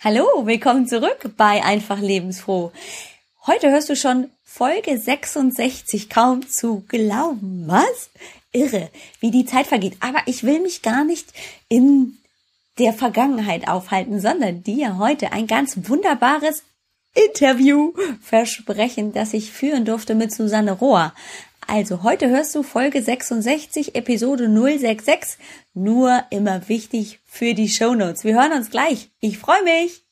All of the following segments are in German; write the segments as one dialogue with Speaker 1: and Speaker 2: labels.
Speaker 1: Hallo, willkommen zurück bei Einfach Lebensfroh. Heute hörst du schon Folge 66, kaum zu glauben. Was? Irre, wie die Zeit vergeht. Aber ich will mich gar nicht in der Vergangenheit aufhalten, sondern dir heute ein ganz wunderbares Interview versprechen, das ich führen durfte mit Susanne Rohr. Also heute hörst du Folge 66, Episode 066. Nur immer wichtig für die Show Notes. Wir hören uns gleich. Ich freue mich.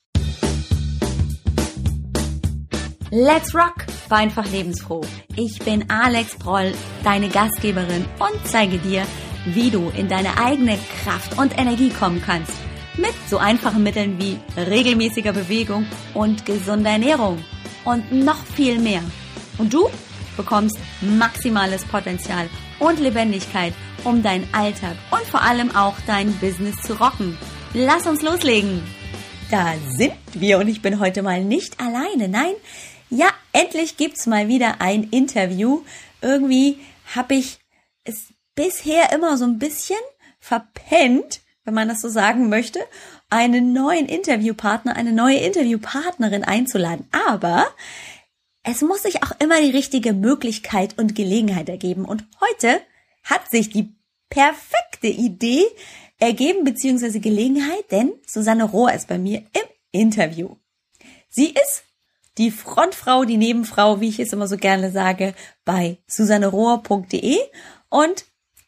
Speaker 1: Let's rock! War einfach lebensfroh. Ich bin Alex Broll, deine Gastgeberin und zeige dir, wie du in deine eigene Kraft und Energie kommen kannst. Mit so einfachen Mitteln wie regelmäßiger Bewegung und gesunder Ernährung. Und noch viel mehr. Und du? Bekommst maximales Potenzial und Lebendigkeit, um deinen Alltag und vor allem auch dein Business zu rocken. Lass uns loslegen! Da sind wir und ich bin heute mal nicht alleine. Nein, ja, endlich gibt's mal wieder ein Interview. Irgendwie habe ich es bisher immer so ein bisschen verpennt, wenn man das so sagen möchte, einen neuen Interviewpartner, eine neue Interviewpartnerin einzuladen. Aber es muss sich auch immer die richtige Möglichkeit und Gelegenheit ergeben. Und heute hat sich die perfekte Idee ergeben, beziehungsweise Gelegenheit, denn Susanne Rohr ist bei mir im Interview. Sie ist die Frontfrau, die Nebenfrau, wie ich es immer so gerne sage, bei susannerohr.de und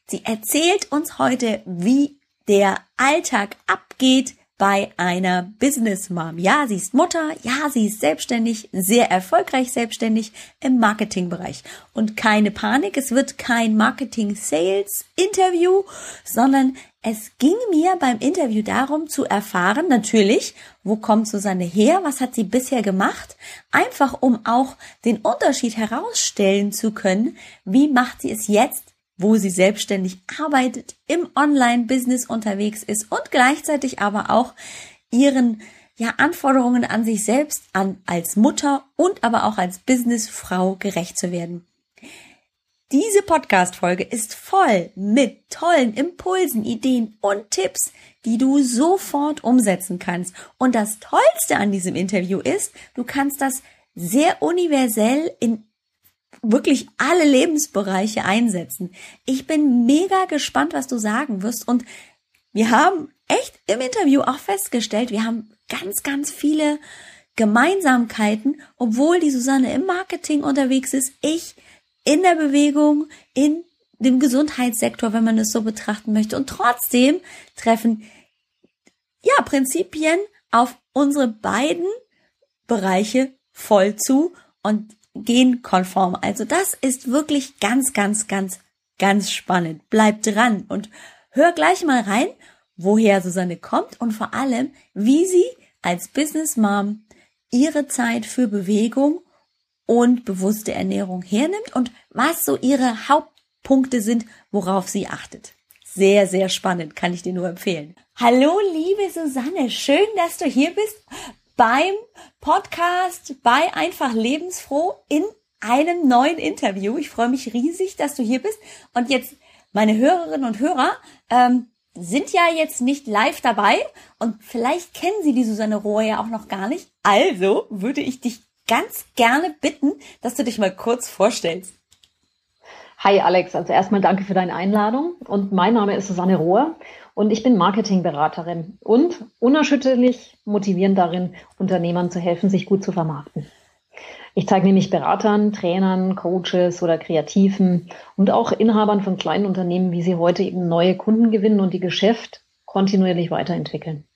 Speaker 1: sie erzählt uns heute, wie der Alltag abgeht bei einer Business Mom. Ja, sie ist Mutter, ja, sie ist selbstständig, sehr erfolgreich selbstständig im Marketingbereich. Und keine Panik, es wird kein Marketing-Sales-Interview, sondern es ging mir beim Interview darum zu erfahren, natürlich, wo kommt Susanne her, was hat sie bisher gemacht, einfach um auch den Unterschied herausstellen zu können, wie macht sie es jetzt wo sie selbstständig arbeitet, im Online-Business unterwegs ist und gleichzeitig aber auch ihren ja, Anforderungen an sich selbst, an als Mutter und aber auch als Businessfrau gerecht zu werden. Diese Podcast-Folge ist voll mit tollen Impulsen, Ideen und Tipps, die du sofort umsetzen kannst. Und das Tollste an diesem Interview ist, du kannst das sehr universell in wirklich alle Lebensbereiche einsetzen. Ich bin mega gespannt, was du sagen wirst. Und wir haben echt im Interview auch festgestellt, wir haben ganz, ganz viele Gemeinsamkeiten, obwohl die Susanne im Marketing unterwegs ist, ich in der Bewegung, in dem Gesundheitssektor, wenn man es so betrachten möchte. Und trotzdem treffen ja Prinzipien auf unsere beiden Bereiche voll zu. Und genkonform. Also das ist wirklich ganz, ganz, ganz, ganz spannend. Bleib dran und hör gleich mal rein, woher Susanne kommt und vor allem, wie sie als Business Mom ihre Zeit für Bewegung und bewusste Ernährung hernimmt und was so ihre Hauptpunkte sind, worauf sie achtet. Sehr, sehr spannend, kann ich dir nur empfehlen. Hallo, liebe Susanne, schön, dass du hier bist beim Podcast bei Einfach Lebensfroh in einem neuen Interview. Ich freue mich riesig, dass du hier bist. Und jetzt, meine Hörerinnen und Hörer, ähm, sind ja jetzt nicht live dabei und vielleicht kennen sie die Susanne Rohr ja auch noch gar nicht. Also würde ich dich ganz gerne bitten, dass du dich mal kurz vorstellst.
Speaker 2: Hi Alex, also erstmal danke für deine Einladung und mein Name ist Susanne Rohr und ich bin Marketingberaterin und unerschütterlich motivierend darin, Unternehmern zu helfen, sich gut zu vermarkten. Ich zeige nämlich Beratern, Trainern, Coaches oder Kreativen und auch Inhabern von kleinen Unternehmen, wie sie heute eben neue Kunden gewinnen und die Geschäft kontinuierlich weiterentwickeln.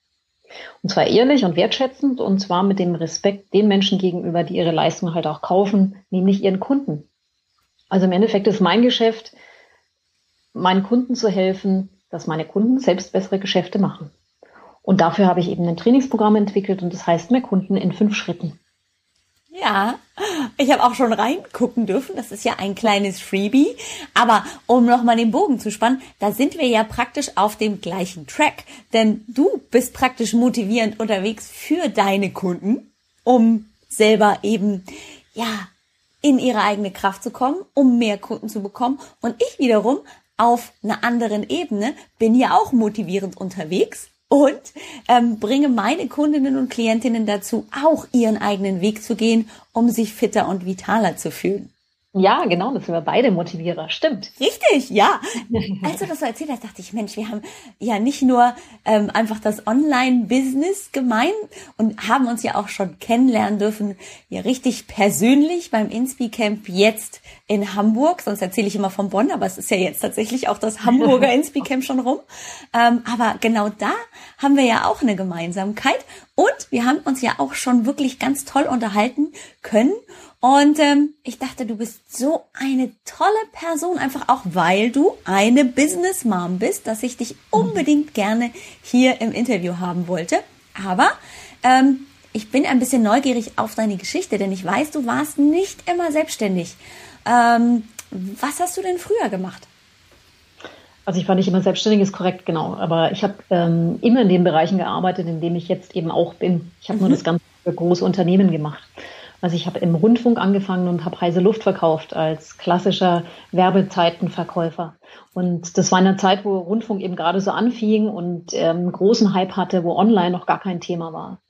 Speaker 2: Und zwar ehrlich und wertschätzend und zwar mit dem Respekt den Menschen gegenüber, die ihre Leistung halt auch kaufen, nämlich ihren Kunden. Also im Endeffekt ist mein Geschäft, meinen Kunden zu helfen, dass meine Kunden selbst bessere Geschäfte machen. Und dafür habe ich eben ein Trainingsprogramm entwickelt und das heißt mehr Kunden in fünf Schritten.
Speaker 1: Ja, ich habe auch schon reingucken dürfen. Das ist ja ein kleines Freebie. Aber um nochmal den Bogen zu spannen, da sind wir ja praktisch auf dem gleichen Track. Denn du bist praktisch motivierend unterwegs für deine Kunden, um selber eben, ja, in ihre eigene Kraft zu kommen, um mehr Kunden zu bekommen. Und ich wiederum auf einer anderen Ebene bin ja auch motivierend unterwegs und ähm, bringe meine Kundinnen und Klientinnen dazu, auch ihren eigenen Weg zu gehen, um sich fitter und vitaler zu fühlen.
Speaker 2: Ja, genau, das sind wir beide Motivierer, stimmt.
Speaker 1: Richtig, ja. Als du das so erzählt hast, dachte ich, Mensch, wir haben ja nicht nur ähm, einfach das Online-Business gemein und haben uns ja auch schon kennenlernen dürfen, ja richtig persönlich beim Inspi Camp jetzt in Hamburg. Sonst erzähle ich immer von Bonn, aber es ist ja jetzt tatsächlich auch das Hamburger Inspi Camp schon rum. Ähm, aber genau da haben wir ja auch eine Gemeinsamkeit und wir haben uns ja auch schon wirklich ganz toll unterhalten können. Und ähm, ich dachte, du bist so eine tolle Person, einfach auch weil du eine Business Mom bist, dass ich dich unbedingt gerne hier im Interview haben wollte. Aber ähm, ich bin ein bisschen neugierig auf deine Geschichte, denn ich weiß, du warst nicht immer selbstständig. Ähm, was hast du denn früher gemacht?
Speaker 2: Also ich war nicht immer selbstständig, ist korrekt, genau. Aber ich habe ähm, immer in den Bereichen gearbeitet, in denen ich jetzt eben auch bin. Ich habe mhm. nur das Ganze für große Unternehmen gemacht. Also ich habe im Rundfunk angefangen und habe heiße Luft verkauft als klassischer Werbezeitenverkäufer. Und das war in einer Zeit, wo Rundfunk eben gerade so anfing und ähm, großen Hype hatte, wo Online noch gar kein Thema war.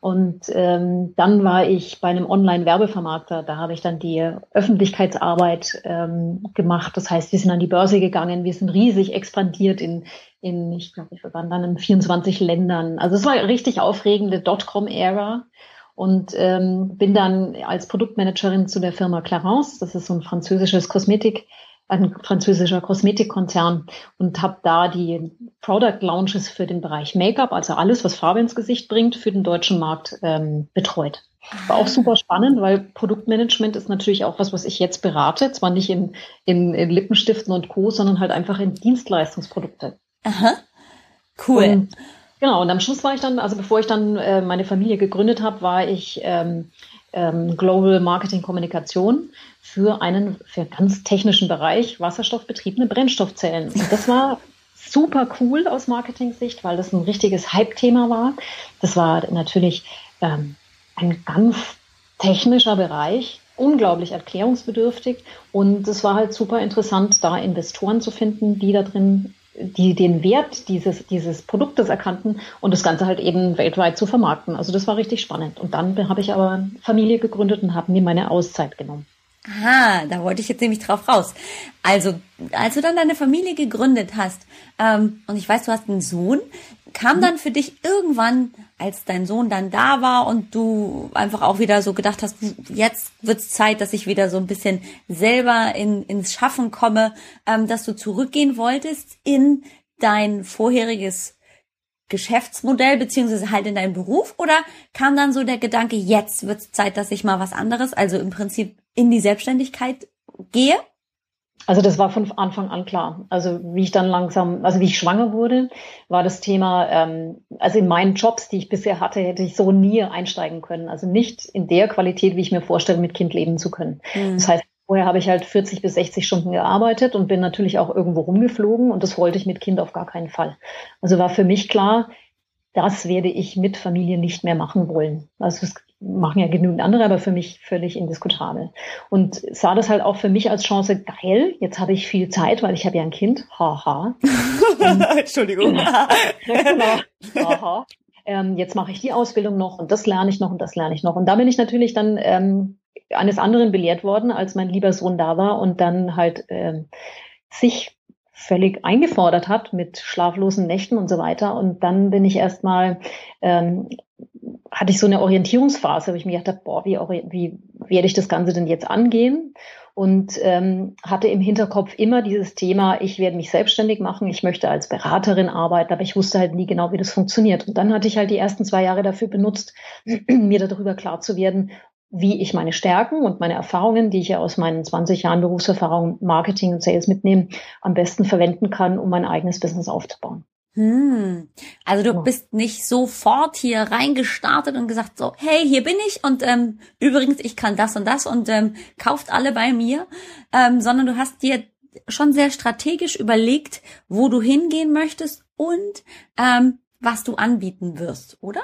Speaker 2: Und ähm, dann war ich bei einem Online-Werbevermarkter. Da habe ich dann die Öffentlichkeitsarbeit ähm, gemacht. Das heißt, wir sind an die Börse gegangen, wir sind riesig expandiert in, in ich glaube, wir waren dann in 24 Ländern. Also es war richtig aufregende Dotcom-Ära und ähm, bin dann als Produktmanagerin zu der Firma Clarence, das ist so ein französisches Kosmetik, ein französischer Kosmetikkonzern und habe da die Product Launches für den Bereich Make-up, also alles, was Farbe ins Gesicht bringt, für den deutschen Markt ähm, betreut. War auch super spannend, weil Produktmanagement ist natürlich auch was, was ich jetzt berate, zwar nicht in, in, in Lippenstiften und Co., sondern halt einfach in Dienstleistungsprodukte.
Speaker 1: Aha, cool. Und
Speaker 2: Genau, und am Schluss war ich dann, also bevor ich dann äh, meine Familie gegründet habe, war ich ähm, ähm, Global Marketing Kommunikation für einen für ganz technischen Bereich wasserstoffbetriebene Brennstoffzellen. Und das war super cool aus Marketing-Sicht, weil das ein richtiges Hype-Thema war. Das war natürlich ähm, ein ganz technischer Bereich, unglaublich erklärungsbedürftig und es war halt super interessant, da Investoren zu finden, die da drin die den Wert dieses, dieses Produktes erkannten und das Ganze halt eben weltweit zu vermarkten. Also das war richtig spannend. Und dann habe ich aber Familie gegründet und habe mir meine Auszeit genommen.
Speaker 1: Aha, da wollte ich jetzt nämlich drauf raus. Also, als du dann deine Familie gegründet hast, ähm, und ich weiß, du hast einen Sohn, kam dann für dich irgendwann, als dein Sohn dann da war und du einfach auch wieder so gedacht hast, jetzt wird's Zeit, dass ich wieder so ein bisschen selber in, ins Schaffen komme, ähm, dass du zurückgehen wolltest in dein vorheriges Geschäftsmodell beziehungsweise halt in deinen Beruf oder kam dann so der Gedanke, jetzt wird's Zeit, dass ich mal was anderes, also im Prinzip in die Selbstständigkeit gehe?
Speaker 2: Also das war von Anfang an klar. Also wie ich dann langsam, also wie ich schwanger wurde, war das Thema, ähm, also in meinen Jobs, die ich bisher hatte, hätte ich so nie einsteigen können. Also nicht in der Qualität, wie ich mir vorstelle, mit Kind leben zu können. Mhm. Das heißt, vorher habe ich halt 40 bis 60 Stunden gearbeitet und bin natürlich auch irgendwo rumgeflogen und das wollte ich mit Kind auf gar keinen Fall. Also war für mich klar, das werde ich mit Familie nicht mehr machen wollen. Also es machen ja genügend andere, aber für mich völlig indiskutabel. Und sah das halt auch für mich als Chance, geil, jetzt habe ich viel Zeit, weil ich habe ja ein Kind. Haha.
Speaker 1: Entschuldigung.
Speaker 2: genau. Haha. Ähm, jetzt mache ich die Ausbildung noch und das lerne ich noch und das lerne ich noch. Und da bin ich natürlich dann ähm, eines anderen belehrt worden, als mein lieber Sohn da war und dann halt ähm, sich völlig eingefordert hat mit schlaflosen Nächten und so weiter. Und dann bin ich erstmal ähm, hatte ich so eine Orientierungsphase, wo ich mir gedacht habe, boah, wie, wie werde ich das Ganze denn jetzt angehen? Und ähm, hatte im Hinterkopf immer dieses Thema, ich werde mich selbstständig machen, ich möchte als Beraterin arbeiten, aber ich wusste halt nie genau, wie das funktioniert. Und dann hatte ich halt die ersten zwei Jahre dafür benutzt, mir darüber klar zu werden, wie ich meine Stärken und meine Erfahrungen, die ich ja aus meinen 20 Jahren Berufserfahrung Marketing und Sales mitnehme, am besten verwenden kann, um mein eigenes Business aufzubauen.
Speaker 1: Hm. Also du bist nicht sofort hier reingestartet und gesagt so, hey, hier bin ich und ähm, übrigens, ich kann das und das und ähm, kauft alle bei mir, ähm, sondern du hast dir schon sehr strategisch überlegt, wo du hingehen möchtest und ähm, was du anbieten wirst, oder?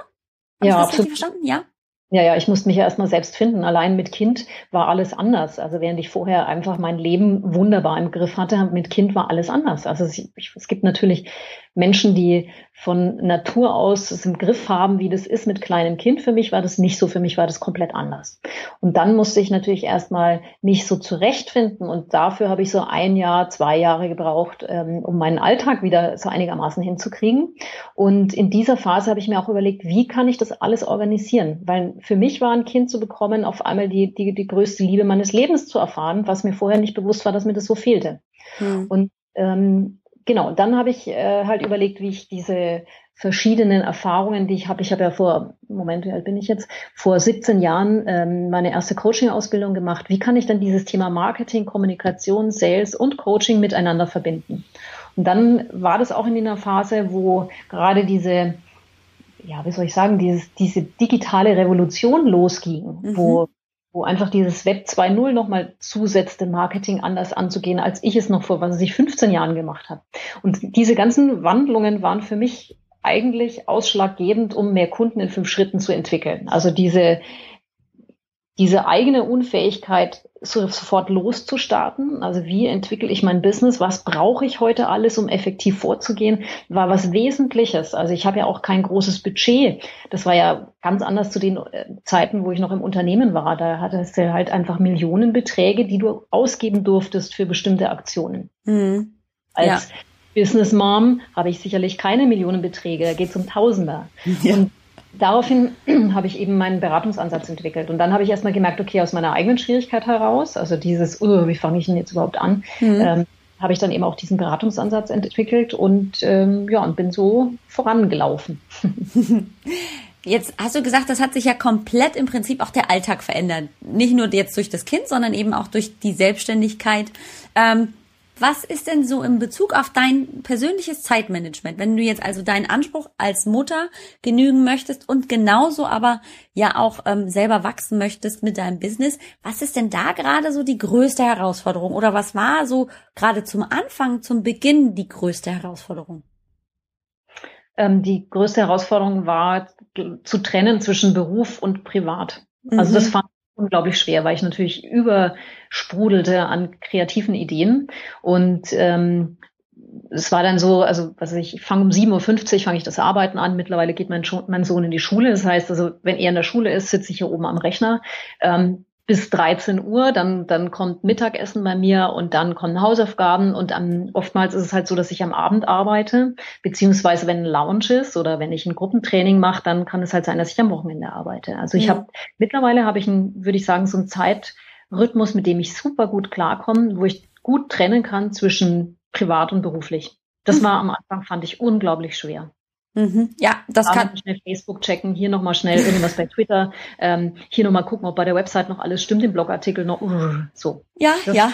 Speaker 2: Hab ja, absolut. verstanden? Ja. Ja, ja, ich musste mich ja erstmal selbst finden. Allein mit Kind war alles anders. Also während ich vorher einfach mein Leben wunderbar im Griff hatte, mit Kind war alles anders. Also es, es gibt natürlich Menschen, die von Natur aus es im Griff haben, wie das ist mit kleinem Kind. Für mich war das nicht so, für mich war das komplett anders. Und dann musste ich natürlich erstmal mich so zurechtfinden und dafür habe ich so ein Jahr, zwei Jahre gebraucht, ähm, um meinen Alltag wieder so einigermaßen hinzukriegen. Und in dieser Phase habe ich mir auch überlegt, wie kann ich das alles organisieren? Weil für mich war ein Kind zu bekommen, auf einmal die, die, die größte Liebe meines Lebens zu erfahren, was mir vorher nicht bewusst war, dass mir das so fehlte. Hm. Und ähm, genau, dann habe ich äh, halt überlegt, wie ich diese verschiedenen Erfahrungen, die ich habe. Ich habe ja vor, Moment, wie alt bin ich jetzt? Vor 17 Jahren ähm, meine erste Coaching-Ausbildung gemacht. Wie kann ich dann dieses Thema Marketing, Kommunikation, Sales und Coaching miteinander verbinden? Und dann war das auch in einer Phase, wo gerade diese, ja, wie soll ich sagen, dieses, diese digitale Revolution losging, mhm. wo wo einfach dieses Web 2.0 nochmal zusetzte, Marketing anders anzugehen, als ich es noch vor, was ich 15 Jahren gemacht habe. Und diese ganzen Wandlungen waren für mich eigentlich ausschlaggebend, um mehr Kunden in fünf Schritten zu entwickeln. Also diese, diese eigene Unfähigkeit, sofort loszustarten. Also wie entwickle ich mein Business? Was brauche ich heute alles, um effektiv vorzugehen? War was Wesentliches. Also ich habe ja auch kein großes Budget. Das war ja ganz anders zu den äh, Zeiten, wo ich noch im Unternehmen war. Da hattest du halt einfach Millionenbeträge, die du ausgeben durftest für bestimmte Aktionen. Mhm. Als ja. Business Mom habe ich sicherlich keine Millionenbeträge. Da geht es um Tausender. Ja. Und daraufhin habe ich eben meinen Beratungsansatz entwickelt. Und dann habe ich erstmal gemerkt, okay, aus meiner eigenen Schwierigkeit heraus, also dieses, uh, wie fange ich denn jetzt überhaupt an, mhm. ähm, habe ich dann eben auch diesen Beratungsansatz entwickelt und ähm, ja, und bin so vorangelaufen.
Speaker 1: Jetzt hast du gesagt, das hat sich ja komplett im Prinzip auch der Alltag verändert. Nicht nur jetzt durch das Kind, sondern eben auch durch die Selbstständigkeit. Ähm, was ist denn so in Bezug auf dein persönliches Zeitmanagement, wenn du jetzt also deinen Anspruch als Mutter genügen möchtest und genauso aber ja auch ähm, selber wachsen möchtest mit deinem Business? Was ist denn da gerade so die größte Herausforderung oder was war so gerade zum Anfang, zum Beginn die größte Herausforderung?
Speaker 2: Ähm, die größte Herausforderung war zu trennen zwischen Beruf und Privat. Also mhm. das fand unglaublich schwer, weil ich natürlich übersprudelte an kreativen Ideen. Und ähm, es war dann so, also was ich, ich fange um 7.50 Uhr, fange ich das Arbeiten an. Mittlerweile geht mein, mein, Sohn in die Schule. Das heißt also, wenn er in der Schule ist, sitze ich hier oben am Rechner. Ähm, bis 13 Uhr, dann, dann kommt Mittagessen bei mir und dann kommen Hausaufgaben und am, oftmals ist es halt so, dass ich am Abend arbeite, beziehungsweise wenn ein Lounge ist oder wenn ich ein Gruppentraining mache, dann kann es halt sein, dass ich am Wochenende arbeite. Also ich ja. habe mittlerweile habe ich ein, würde ich sagen, so einen Zeitrhythmus, mit dem ich super gut klarkomme, wo ich gut trennen kann zwischen privat und beruflich. Das mhm. war am Anfang, fand ich unglaublich schwer.
Speaker 1: Mhm. Ja, das da kann.
Speaker 2: Schnell Facebook checken, hier nochmal schnell irgendwas bei Twitter, ähm, hier nochmal gucken, ob bei der Website noch alles stimmt, den Blogartikel noch, so.
Speaker 1: Ja, das ja.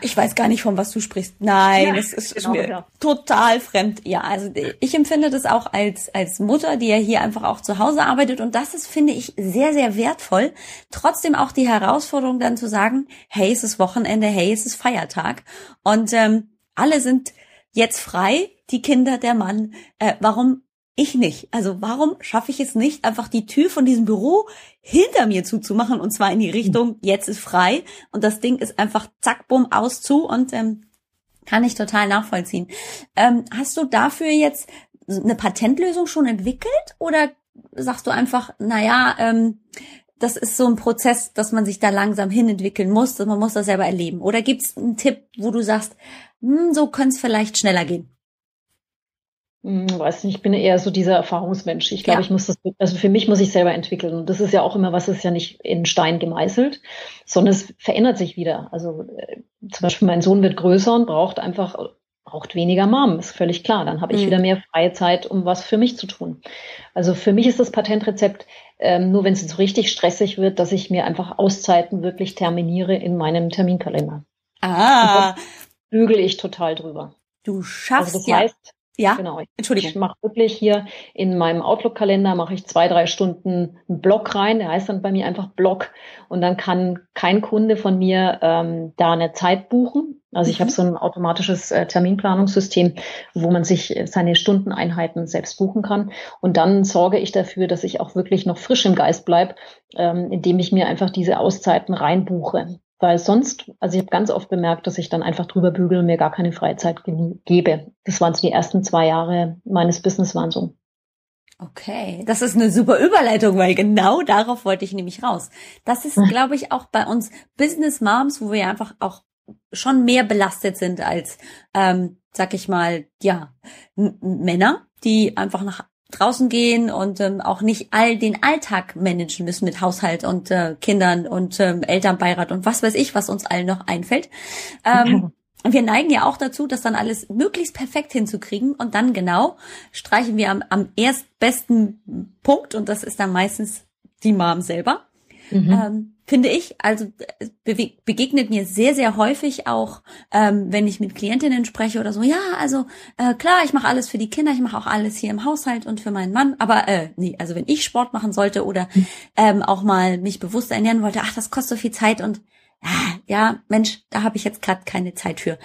Speaker 1: Ich weiß gar nicht, von was du sprichst. Nein, ja, das ist, genau, mir ja. total fremd. Ja, also ich empfinde das auch als, als Mutter, die ja hier einfach auch zu Hause arbeitet. Und das ist, finde ich, sehr, sehr wertvoll. Trotzdem auch die Herausforderung dann zu sagen, hey, es ist Wochenende, hey, es ist Feiertag. Und ähm, alle sind jetzt frei die Kinder, der Mann. Äh, warum ich nicht? Also warum schaffe ich es nicht, einfach die Tür von diesem Büro hinter mir zuzumachen und zwar in die Richtung, jetzt ist frei und das Ding ist einfach zack, bumm, aus zu und ähm, kann ich total nachvollziehen. Ähm, hast du dafür jetzt eine Patentlösung schon entwickelt oder sagst du einfach, naja, ähm, das ist so ein Prozess, dass man sich da langsam hinentwickeln muss, man muss das selber erleben? Oder gibt es einen Tipp, wo du sagst, hm, so könnte es vielleicht schneller gehen?
Speaker 2: Hm, weiß nicht, ich bin eher so dieser Erfahrungsmensch. Ich glaube, ja. ich muss das, also für mich muss ich selber entwickeln. Und das ist ja auch immer was, ist ja nicht in Stein gemeißelt, sondern es verändert sich wieder. Also äh, zum Beispiel mein Sohn wird größer und braucht einfach, braucht weniger Mom, ist völlig klar. Dann habe ich mhm. wieder mehr freie Zeit, um was für mich zu tun. Also für mich ist das Patentrezept ähm, nur, wenn es so richtig stressig wird, dass ich mir einfach Auszeiten wirklich terminiere in meinem Terminkalender.
Speaker 1: Ah.
Speaker 2: Bügel ich total drüber.
Speaker 1: Du schaffst
Speaker 2: also das ja. heißt,
Speaker 1: ja,
Speaker 2: genau. Entschuldigung. Ich mache wirklich hier in meinem Outlook-Kalender mache ich zwei, drei Stunden einen Block rein. Der heißt dann bei mir einfach Block. Und dann kann kein Kunde von mir ähm, da eine Zeit buchen. Also ich mhm. habe so ein automatisches äh, Terminplanungssystem, wo man sich seine Stundeneinheiten selbst buchen kann. Und dann sorge ich dafür, dass ich auch wirklich noch frisch im Geist bleib, ähm, indem ich mir einfach diese Auszeiten reinbuche. Weil sonst, also ich habe ganz oft bemerkt, dass ich dann einfach drüber bügel und mir gar keine Freizeit gebe. Das waren so die ersten zwei Jahre meines Business waren so.
Speaker 1: Okay, das ist eine super Überleitung, weil genau darauf wollte ich nämlich raus. Das ist, glaube ich, auch bei uns Business Moms, wo wir einfach auch schon mehr belastet sind als, ähm, sag ich mal, ja, Männer, die einfach nach draußen gehen und ähm, auch nicht all den Alltag managen müssen mit Haushalt und äh, Kindern und ähm, Elternbeirat und was weiß ich, was uns allen noch einfällt. Ähm, wir neigen ja auch dazu, das dann alles möglichst perfekt hinzukriegen und dann genau streichen wir am, am erstbesten Punkt und das ist dann meistens die Mom selber. Mhm. Ähm, finde ich. Also be begegnet mir sehr, sehr häufig auch, ähm, wenn ich mit Klientinnen spreche oder so, ja, also äh, klar, ich mache alles für die Kinder, ich mache auch alles hier im Haushalt und für meinen Mann, aber äh, nee, also wenn ich Sport machen sollte oder ähm, auch mal mich bewusst ernähren wollte, ach, das kostet so viel Zeit und ah, ja, Mensch, da habe ich jetzt gerade keine Zeit für.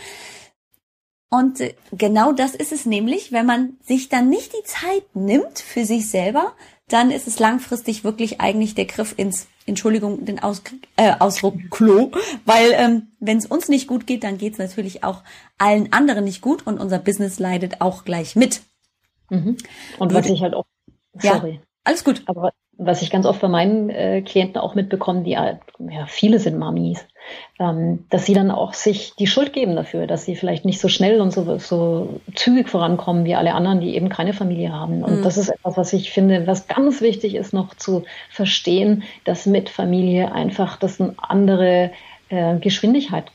Speaker 1: Und äh, genau das ist es nämlich, wenn man sich dann nicht die Zeit nimmt für sich selber, dann ist es langfristig wirklich eigentlich der Griff ins, Entschuldigung, den Aus, äh, Ausdruck Klo, weil ähm, wenn es uns nicht gut geht, dann geht es natürlich auch allen anderen nicht gut und unser Business leidet auch gleich mit.
Speaker 2: Mhm. Und Würde, was ich halt auch,
Speaker 1: sorry. Ja, alles gut.
Speaker 2: Aber was ich ganz oft bei meinen äh, Klienten auch mitbekomme, die ja, viele sind Mamis, ähm, dass sie dann auch sich die Schuld geben dafür, dass sie vielleicht nicht so schnell und so, so zügig vorankommen wie alle anderen, die eben keine Familie haben. Und mhm. das ist etwas, was ich finde, was ganz wichtig ist, noch zu verstehen, dass mit Familie einfach das eine andere äh, Geschwindigkeit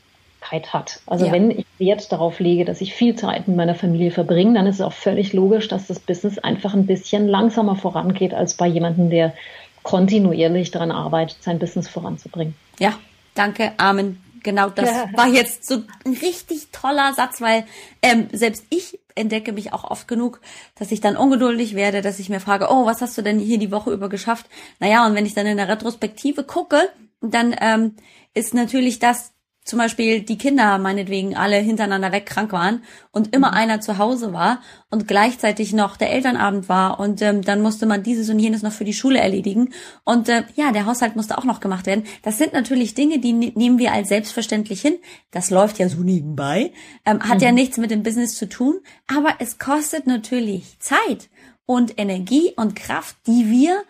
Speaker 2: hat. Also ja. wenn ich Wert darauf lege, dass ich viel Zeit mit meiner Familie verbringe, dann ist es auch völlig logisch, dass das Business einfach ein bisschen langsamer vorangeht als bei jemandem, der kontinuierlich daran arbeitet, sein Business voranzubringen.
Speaker 1: Ja, danke, Amen. Genau, das ja. war jetzt so ein richtig toller Satz, weil ähm, selbst ich entdecke mich auch oft genug, dass ich dann ungeduldig werde, dass ich mir frage, oh, was hast du denn hier die Woche über geschafft? Naja, und wenn ich dann in der Retrospektive gucke, dann ähm, ist natürlich das zum Beispiel die Kinder meinetwegen alle hintereinander weg krank waren und immer mhm. einer zu Hause war und gleichzeitig noch der Elternabend war und ähm, dann musste man dieses und jenes noch für die Schule erledigen und äh, ja, der Haushalt musste auch noch gemacht werden. Das sind natürlich Dinge, die ne nehmen wir als selbstverständlich hin. Das läuft ja so nebenbei, ähm, hat mhm. ja nichts mit dem Business zu tun, aber es kostet natürlich Zeit und Energie und Kraft, die wir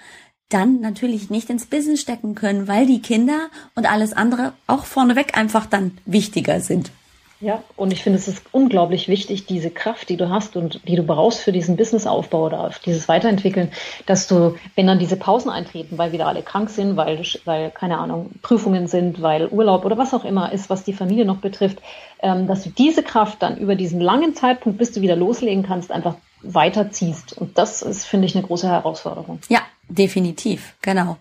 Speaker 1: dann natürlich nicht ins Business stecken können, weil die Kinder und alles andere auch vorneweg einfach dann wichtiger sind.
Speaker 2: Ja, und ich finde, es ist unglaublich wichtig, diese Kraft, die du hast und die du brauchst für diesen Businessaufbau oder dieses Weiterentwickeln, dass du, wenn dann diese Pausen eintreten, weil wieder alle krank sind, weil, weil keine Ahnung, Prüfungen sind, weil Urlaub oder was auch immer ist, was die Familie noch betrifft, ähm, dass du diese Kraft dann über diesen langen Zeitpunkt, bis du wieder loslegen kannst, einfach weiterziehst. Und das ist, finde ich, eine große Herausforderung.
Speaker 1: Ja, definitiv, genau.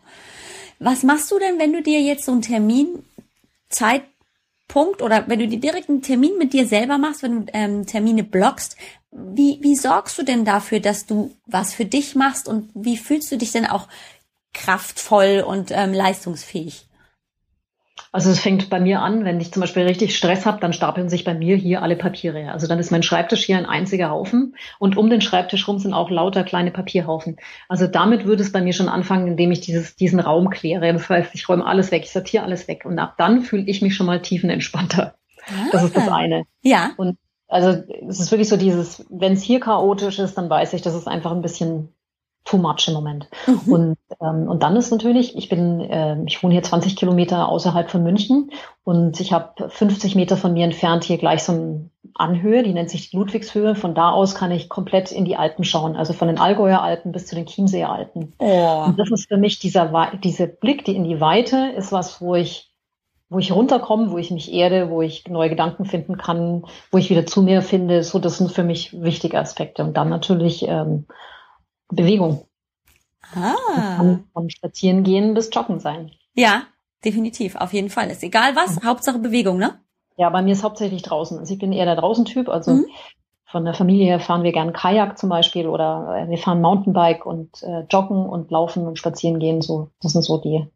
Speaker 1: Was machst du denn, wenn du dir jetzt so einen Termin, Zeitpunkt oder wenn du dir direkt einen Termin mit dir selber machst, wenn du ähm, Termine blockst, wie, wie sorgst du denn dafür, dass du was für dich machst und wie fühlst du dich denn auch kraftvoll und ähm, leistungsfähig?
Speaker 2: Also es fängt bei mir an, wenn ich zum Beispiel richtig Stress habe, dann stapeln sich bei mir hier alle Papiere. Also dann ist mein Schreibtisch hier ein einziger Haufen und um den Schreibtisch rum sind auch lauter kleine Papierhaufen. Also damit würde es bei mir schon anfangen, indem ich dieses, diesen Raum kläre. Das heißt, ich räume alles weg, ich sortiere alles weg und ab dann fühle ich mich schon mal tiefenentspannter. Ah, das ist das ah. eine.
Speaker 1: Ja.
Speaker 2: Und also es ist wirklich so dieses, wenn es hier chaotisch ist, dann weiß ich, dass es einfach ein bisschen too much im Moment. Mhm. Und, ähm, und dann ist natürlich, ich bin, äh, ich wohne hier 20 Kilometer außerhalb von München und ich habe 50 Meter von mir entfernt hier gleich so eine Anhöhe, die nennt sich Ludwigshöhe. Von da aus kann ich komplett in die Alpen schauen, also von den Allgäuer Alpen bis zu den Chiemseer Alpen. Oh. Und das ist für mich dieser, dieser Blick, die in die Weite, ist was, wo ich wo ich runterkomme, wo ich mich erde, wo ich neue Gedanken finden kann, wo ich wieder zu mir finde. So, das sind für mich wichtige Aspekte. Und dann natürlich ähm, Bewegung. Ah. Kann von Spazieren gehen bis Joggen sein.
Speaker 1: Ja, definitiv, auf jeden Fall. Ist egal was, mhm. Hauptsache Bewegung, ne?
Speaker 2: Ja, bei mir ist hauptsächlich draußen. Also ich bin eher der Draußentyp. Also mhm. von der Familie her fahren wir gern Kajak zum Beispiel oder äh, wir fahren Mountainbike und äh, joggen und laufen und spazieren gehen. So, das sind so die,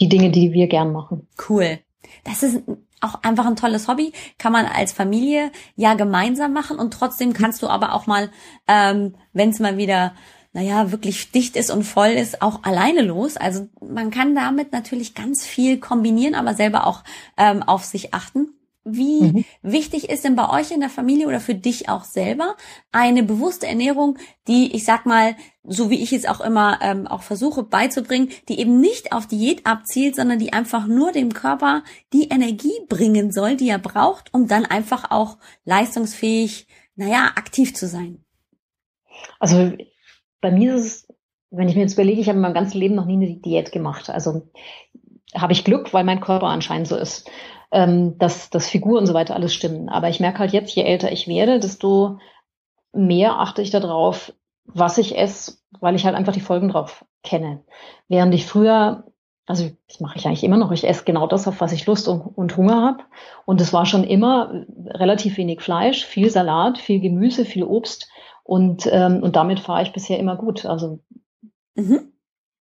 Speaker 2: die Dinge, die wir gern machen.
Speaker 1: Cool. Das ist auch einfach ein tolles Hobby. Kann man als Familie ja gemeinsam machen und trotzdem kannst du aber auch mal, ähm, wenn es mal wieder naja, wirklich dicht ist und voll ist, auch alleine los. Also man kann damit natürlich ganz viel kombinieren, aber selber auch ähm, auf sich achten. Wie mhm. wichtig ist denn bei euch in der Familie oder für dich auch selber eine bewusste Ernährung, die, ich sag mal, so wie ich es auch immer ähm, auch versuche beizubringen, die eben nicht auf Diät abzielt, sondern die einfach nur dem Körper die Energie bringen soll, die er braucht, um dann einfach auch leistungsfähig, naja, aktiv zu sein?
Speaker 2: Also bei mir ist es, wenn ich mir jetzt überlege, ich habe in meinem ganzen Leben noch nie eine Diät gemacht. Also habe ich Glück, weil mein Körper anscheinend so ist ähm, dass das Figur und so weiter alles stimmen. Aber ich merke halt jetzt, je älter ich werde, desto mehr achte ich darauf, was ich esse, weil ich halt einfach die Folgen drauf kenne. Während ich früher, also das mache ich eigentlich immer noch, ich esse genau das, auf was ich Lust und, und Hunger habe. Und es war schon immer relativ wenig Fleisch, viel Salat, viel Gemüse, viel Obst. Und, ähm, und damit fahre ich bisher immer gut. Also mhm.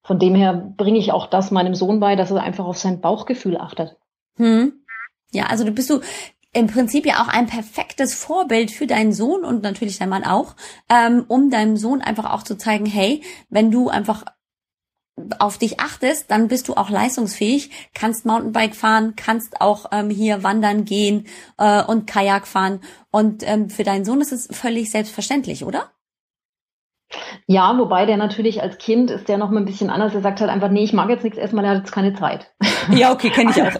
Speaker 2: von dem her bringe ich auch das meinem Sohn bei, dass er einfach auf sein Bauchgefühl achtet.
Speaker 1: Hm. Ja, also du bist du im Prinzip ja auch ein perfektes Vorbild für deinen Sohn und natürlich dein Mann auch, ähm, um deinem Sohn einfach auch zu zeigen, hey, wenn du einfach auf dich achtest, dann bist du auch leistungsfähig, kannst Mountainbike fahren, kannst auch ähm, hier wandern gehen äh, und Kajak fahren. Und ähm, für deinen Sohn ist es völlig selbstverständlich, oder?
Speaker 2: Ja, wobei der natürlich als Kind ist der noch mal ein bisschen anders. Er sagt halt einfach, nee, ich mag jetzt nichts weil er hat jetzt keine Zeit.
Speaker 1: Ja, okay, kenne ich auch.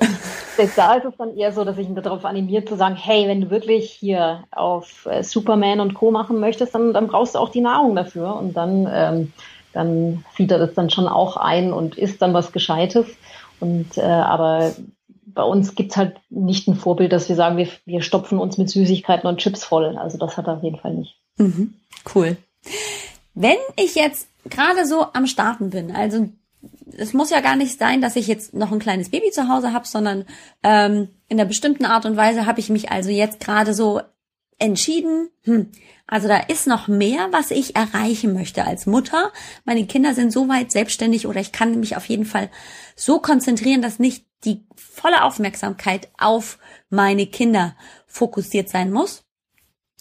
Speaker 2: da ist es dann eher so, dass ich ihn darauf animiert zu sagen, hey, wenn du wirklich hier auf äh, Superman und Co. machen möchtest, dann, dann brauchst du auch die Nahrung dafür. Und dann, ähm, dann sieht er das dann schon auch ein und isst dann was Gescheites. Und äh, aber bei uns gibt's halt nicht ein Vorbild, dass wir sagen, wir, wir stopfen uns mit Süßigkeiten und Chips voll. Also das hat er auf jeden Fall nicht.
Speaker 1: Mhm, cool. Wenn ich jetzt gerade so am Starten bin, also es muss ja gar nicht sein, dass ich jetzt noch ein kleines Baby zu Hause habe, sondern ähm, in einer bestimmten Art und Weise habe ich mich also jetzt gerade so entschieden, hm, also da ist noch mehr, was ich erreichen möchte als Mutter. Meine Kinder sind so weit selbstständig oder ich kann mich auf jeden Fall so konzentrieren, dass nicht die volle Aufmerksamkeit auf meine Kinder fokussiert sein muss.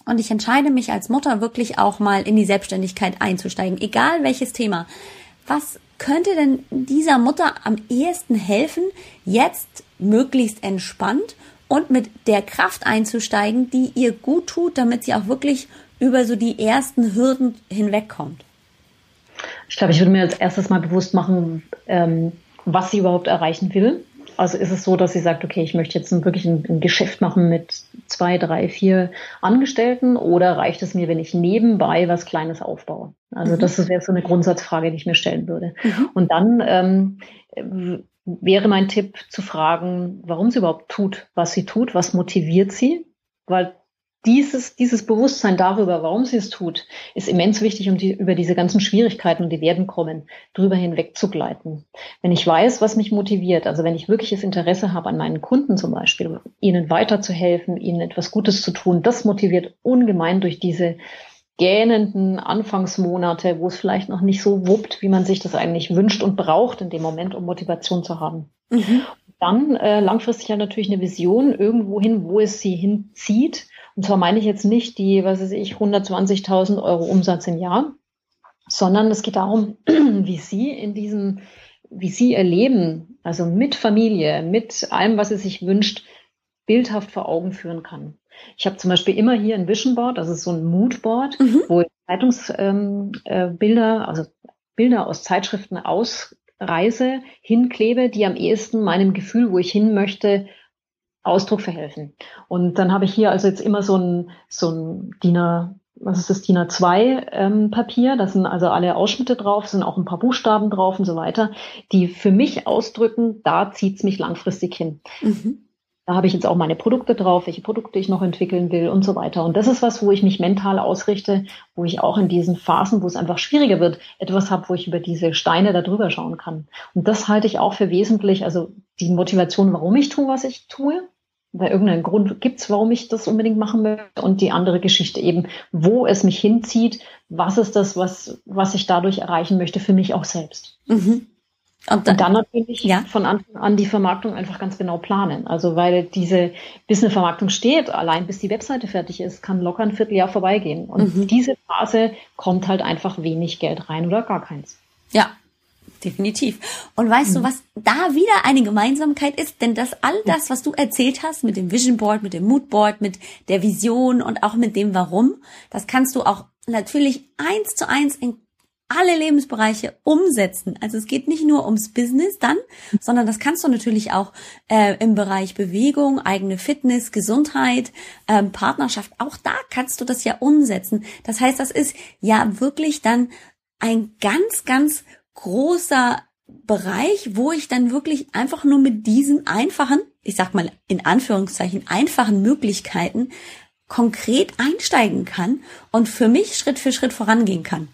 Speaker 1: Und ich entscheide mich als Mutter wirklich auch mal in die Selbstständigkeit einzusteigen, egal welches Thema. Was könnte denn dieser Mutter am ehesten helfen, jetzt möglichst entspannt und mit der Kraft einzusteigen, die ihr gut tut, damit sie auch wirklich über so die ersten Hürden hinwegkommt?
Speaker 2: Ich glaube, ich würde mir als erstes mal bewusst machen, ähm, was sie überhaupt erreichen will. Also ist es so, dass sie sagt, okay, ich möchte jetzt wirklich ein, ein, Geschäft machen mit zwei, drei, vier Angestellten oder reicht es mir, wenn ich nebenbei was Kleines aufbaue? Also mhm. das wäre so eine Grundsatzfrage, die ich mir stellen würde. Mhm. Und dann ähm, wäre mein Tipp zu fragen, warum sie überhaupt tut, was sie tut, was motiviert sie, weil dieses, dieses Bewusstsein darüber, warum sie es tut, ist immens wichtig, um die, über diese ganzen Schwierigkeiten, die werden kommen, drüber hinweg zu gleiten. Wenn ich weiß, was mich motiviert, also wenn ich wirkliches Interesse habe an meinen Kunden zum Beispiel, ihnen weiterzuhelfen, ihnen etwas Gutes zu tun, das motiviert ungemein durch diese gähnenden Anfangsmonate, wo es vielleicht noch nicht so wuppt, wie man sich das eigentlich wünscht und braucht in dem Moment, um Motivation zu haben. Mhm. Dann äh, langfristig ja natürlich eine Vision irgendwo hin, wo es sie hinzieht und zwar meine ich jetzt nicht die, was weiß ich, 120.000 Euro Umsatz im Jahr, sondern es geht darum, wie Sie in diesem, wie Sie Ihr Leben, also mit Familie, mit allem, was Sie sich wünscht, bildhaft vor Augen führen kann. Ich habe zum Beispiel immer hier ein Vision Board, das ist so ein Moodboard, mhm. wo ich Zeitungsbilder, ähm, äh, also Bilder aus Zeitschriften ausreise, hinklebe, die am ehesten meinem Gefühl, wo ich hin möchte, Ausdruck verhelfen. Und dann habe ich hier also jetzt immer so ein, so ein DIN A, was ist das, DIN A2 ähm, Papier, da sind also alle Ausschnitte drauf, sind auch ein paar Buchstaben drauf und so weiter, die für mich ausdrücken, da zieht's mich langfristig hin. Mhm. Da habe ich jetzt auch meine Produkte drauf, welche Produkte ich noch entwickeln will und so weiter. Und das ist was, wo ich mich mental ausrichte, wo ich auch in diesen Phasen, wo es einfach schwieriger wird, etwas habe, wo ich über diese Steine da drüber schauen kann. Und das halte ich auch für wesentlich, also die Motivation, warum ich tue, was ich tue, weil irgendeinen Grund gibt's, warum ich das unbedingt machen möchte. Und die andere Geschichte eben, wo es mich hinzieht, was ist das, was, was ich dadurch erreichen möchte für mich auch selbst.
Speaker 1: Mhm.
Speaker 2: Und dann, und dann natürlich ja. von Anfang an die Vermarktung einfach ganz genau planen. Also weil diese, bis eine Vermarktung steht, allein bis die Webseite fertig ist, kann locker ein Vierteljahr vorbeigehen. Und mhm. diese Phase kommt halt einfach wenig Geld rein oder gar keins.
Speaker 1: Ja, definitiv. Und weißt mhm. du, was da wieder eine Gemeinsamkeit ist? Denn das all das, was du erzählt hast mit dem Vision Board, mit dem Mood Board, mit der Vision und auch mit dem Warum, das kannst du auch natürlich eins zu eins in alle Lebensbereiche umsetzen. Also es geht nicht nur ums Business dann, sondern das kannst du natürlich auch äh, im Bereich Bewegung, eigene Fitness, Gesundheit, ähm, Partnerschaft. Auch da kannst du das ja umsetzen. Das heißt, das ist ja wirklich dann ein ganz, ganz großer Bereich, wo ich dann wirklich einfach nur mit diesen einfachen, ich sag mal in Anführungszeichen einfachen Möglichkeiten konkret einsteigen kann und für mich Schritt für Schritt vorangehen kann.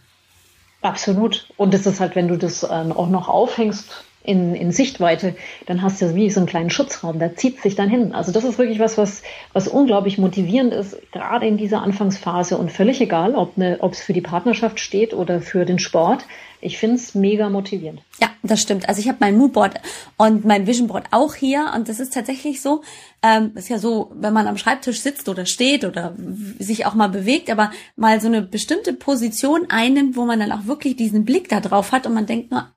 Speaker 2: Absolut. Und es ist halt, wenn du das ähm, auch noch aufhängst in, in Sichtweite, dann hast du wie so einen kleinen Schutzraum, da zieht sich dann hin. Also das ist wirklich was, was, was unglaublich motivierend ist, gerade in dieser Anfangsphase und völlig egal, ob ne, es für die Partnerschaft steht oder für den Sport. Ich finde es mega motivierend.
Speaker 1: Ja, das stimmt. Also ich habe mein Moodboard und mein Visionboard auch hier und das ist tatsächlich so, ähm, ist ja so, wenn man am Schreibtisch sitzt oder steht oder sich auch mal bewegt, aber mal so eine bestimmte Position einnimmt, wo man dann auch wirklich diesen Blick da drauf hat und man denkt nur,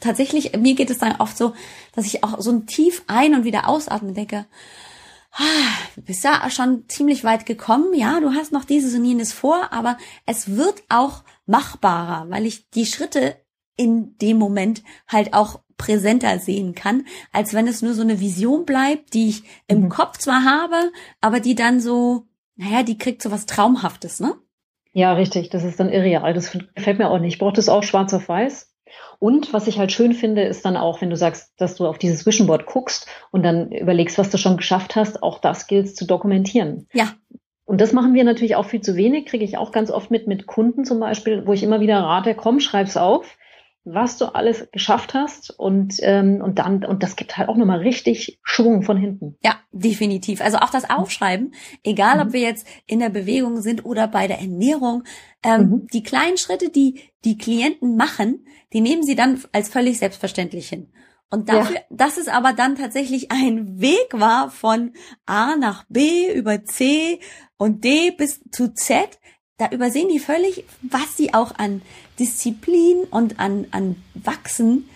Speaker 1: tatsächlich, mir geht es dann oft so, dass ich auch so ein tief ein- und wieder ausatmen und denke, ah, du bist ja schon ziemlich weit gekommen, ja, du hast noch dieses und jenes vor, aber es wird auch machbarer, weil ich die Schritte in dem Moment halt auch präsenter sehen kann, als wenn es nur so eine Vision bleibt, die ich im mhm. Kopf zwar habe, aber die dann so, naja, die kriegt so was Traumhaftes, ne?
Speaker 2: Ja, richtig. Das ist dann irreal. Das gefällt mir auch nicht. Ich brauche das auch schwarz auf weiß. Und was ich halt schön finde, ist dann auch, wenn du sagst, dass du auf dieses Vision Board guckst und dann überlegst, was du schon geschafft hast, auch das gilt zu dokumentieren.
Speaker 1: Ja.
Speaker 2: Und das machen wir natürlich auch viel zu wenig, kriege ich auch ganz oft mit, mit Kunden zum Beispiel, wo ich immer wieder rate, komm, schreib's auf, was du alles geschafft hast und, ähm, und dann, und das gibt halt auch nochmal richtig Schwung von hinten.
Speaker 1: Ja, definitiv. Also auch das Aufschreiben, egal ob mhm. wir jetzt in der Bewegung sind oder bei der Ernährung, ähm, mhm. die kleinen Schritte, die die Klienten machen, die nehmen sie dann als völlig selbstverständlich hin. Und dafür, ja. dass es aber dann tatsächlich ein Weg war von A nach B über C und D bis zu Z, da übersehen die völlig, was sie auch an Disziplin und an, an Wachsen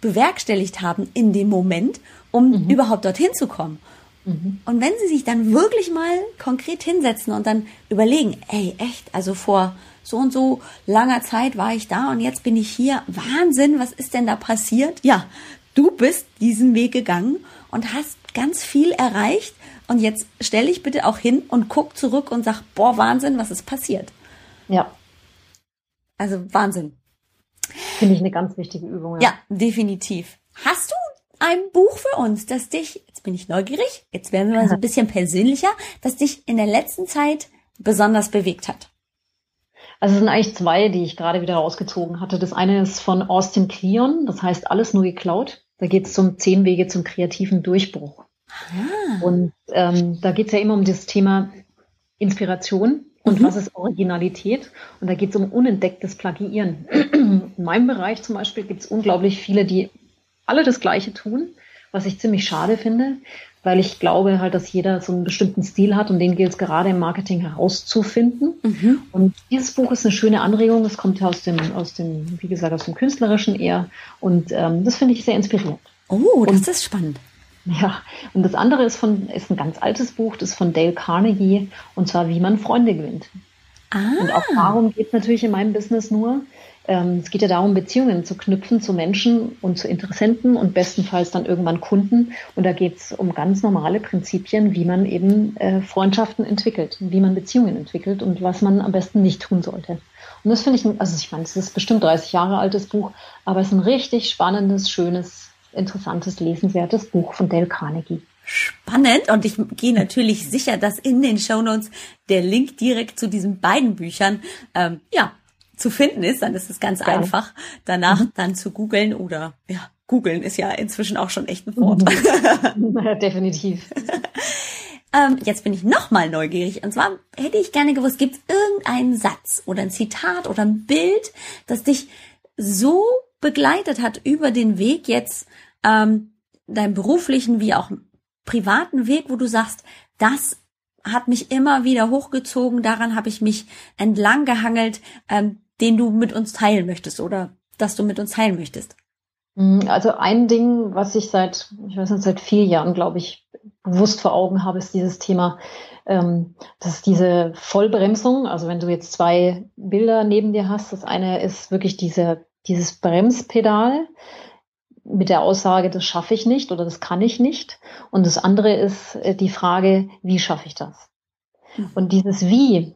Speaker 1: bewerkstelligt haben in dem Moment, um mhm. überhaupt dorthin zu kommen. Mhm. Und wenn sie sich dann wirklich mal konkret hinsetzen und dann überlegen, ey, echt, also vor so und so langer Zeit war ich da und jetzt bin ich hier. Wahnsinn, was ist denn da passiert? Ja, du bist diesen Weg gegangen und hast ganz viel erreicht. Und jetzt stell dich bitte auch hin und guck zurück und sag, boah, Wahnsinn, was ist passiert?
Speaker 2: Ja.
Speaker 1: Also Wahnsinn.
Speaker 2: Finde ich eine ganz wichtige Übung.
Speaker 1: Ja. ja, definitiv. Hast du ein Buch für uns, das dich, jetzt bin ich neugierig, jetzt werden wir mal so ein bisschen persönlicher, das dich in der letzten Zeit besonders bewegt hat?
Speaker 2: Also es sind eigentlich zwei, die ich gerade wieder rausgezogen hatte. Das eine ist von Austin Kleon, das heißt Alles nur geklaut. Da geht es um zehn Wege zum kreativen Durchbruch. Ah. Und ähm, da geht es ja immer um das Thema Inspiration und mhm. was ist Originalität. Und da geht es um unentdecktes Plagiieren. In meinem Bereich zum Beispiel gibt es unglaublich viele, die alle das Gleiche tun, was ich ziemlich schade finde weil ich glaube halt, dass jeder so einen bestimmten Stil hat und den gilt es gerade im Marketing herauszufinden. Mhm. Und dieses Buch ist eine schöne Anregung. Es kommt ja aus dem, aus dem, wie gesagt, aus dem Künstlerischen eher. Und ähm, das finde ich sehr inspirierend.
Speaker 1: Oh, das und, ist spannend.
Speaker 2: Ja, und das andere ist von, ist ein ganz altes Buch, das ist von Dale Carnegie, und zwar Wie man Freunde gewinnt. Ah. Und auch darum geht es natürlich in meinem Business nur. Ähm, es geht ja darum, Beziehungen zu knüpfen zu Menschen und zu Interessenten und bestenfalls dann irgendwann Kunden. Und da geht es um ganz normale Prinzipien, wie man eben äh, Freundschaften entwickelt, wie man Beziehungen entwickelt und was man am besten nicht tun sollte. Und das finde ich, also ich meine, es ist bestimmt 30 Jahre altes Buch, aber es ist ein richtig spannendes, schönes, interessantes, lesenswertes Buch von Dale Carnegie.
Speaker 1: Spannend und ich gehe natürlich sicher, dass in den Shownotes der Link direkt zu diesen beiden Büchern ähm, ja zu finden ist, dann ist es ganz ja. einfach, danach mhm. dann zu googeln oder ja, googeln ist ja inzwischen auch schon echt ein Wort.
Speaker 2: Mhm. Definitiv.
Speaker 1: ähm, jetzt bin ich nochmal neugierig und zwar hätte ich gerne gewusst, gibt es irgendeinen Satz oder ein Zitat oder ein Bild, das dich so begleitet hat über den Weg jetzt, ähm, deinen beruflichen wie auch privaten Weg, wo du sagst, das hat mich immer wieder hochgezogen, daran habe ich mich entlang gehangelt, ähm, den du mit uns teilen möchtest oder dass du mit uns teilen möchtest?
Speaker 2: Mhm, also ein Ding, was ich seit, ich weiß nicht, seit vier Jahren, glaube ich, bewusst vor Augen habe, ist dieses Thema, ähm, das ist diese Vollbremsung. Also wenn du jetzt zwei Bilder neben dir hast, das eine ist wirklich diese, dieses Bremspedal mit der Aussage, das schaffe ich nicht oder das kann ich nicht. Und das andere ist äh, die Frage, wie schaffe ich das? Hm. Und dieses Wie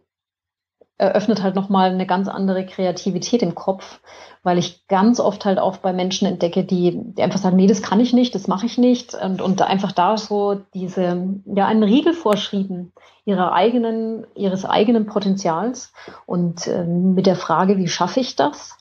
Speaker 2: eröffnet halt nochmal eine ganz andere Kreativität im Kopf, weil ich ganz oft halt auch bei Menschen entdecke, die, die einfach sagen, nee, das kann ich nicht, das mache ich nicht und, und einfach da so diese, ja, einen Riegel vorschrieben ihrer eigenen, ihres eigenen Potenzials und ähm, mit der Frage, wie schaffe ich das,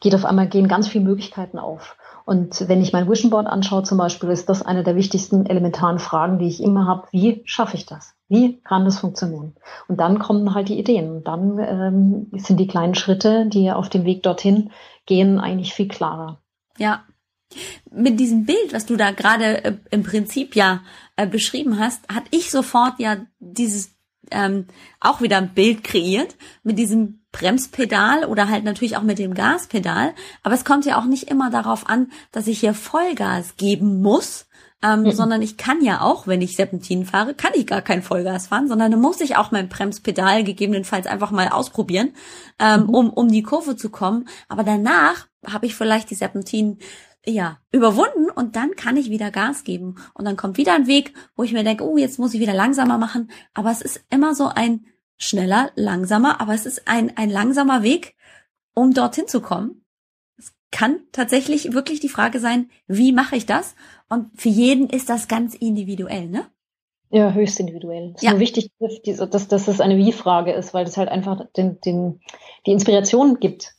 Speaker 2: geht auf einmal, gehen ganz viele Möglichkeiten auf. Und wenn ich mein Vision Board anschaue zum Beispiel, ist das eine der wichtigsten elementaren Fragen, die ich immer habe. Wie schaffe ich das? Wie kann das funktionieren? Und dann kommen halt die Ideen. Und dann ähm, sind die kleinen Schritte, die auf dem Weg dorthin gehen, eigentlich viel klarer.
Speaker 1: Ja. Mit diesem Bild, was du da gerade äh, im Prinzip ja äh, beschrieben hast, hatte ich sofort ja dieses ähm, auch wieder ein Bild kreiert mit diesem Bremspedal oder halt natürlich auch mit dem Gaspedal. Aber es kommt ja auch nicht immer darauf an, dass ich hier Vollgas geben muss, ähm, mhm. sondern ich kann ja auch, wenn ich Serpentin fahre, kann ich gar kein Vollgas fahren, sondern dann muss ich auch mein Bremspedal gegebenenfalls einfach mal ausprobieren, ähm, mhm. um, um die Kurve zu kommen. Aber danach habe ich vielleicht die Serpentin ja, überwunden und dann kann ich wieder Gas geben. Und dann kommt wieder ein Weg, wo ich mir denke, oh, jetzt muss ich wieder langsamer machen. Aber es ist immer so ein schneller, langsamer, aber es ist ein, ein langsamer Weg, um dorthin zu kommen. Es kann tatsächlich wirklich die Frage sein, wie mache ich das? Und für jeden ist das ganz individuell, ne?
Speaker 2: Ja, höchst individuell. Es ist ja. wichtig, dass, dass es eine Wie-Frage ist, weil es halt einfach den, den, die Inspiration gibt.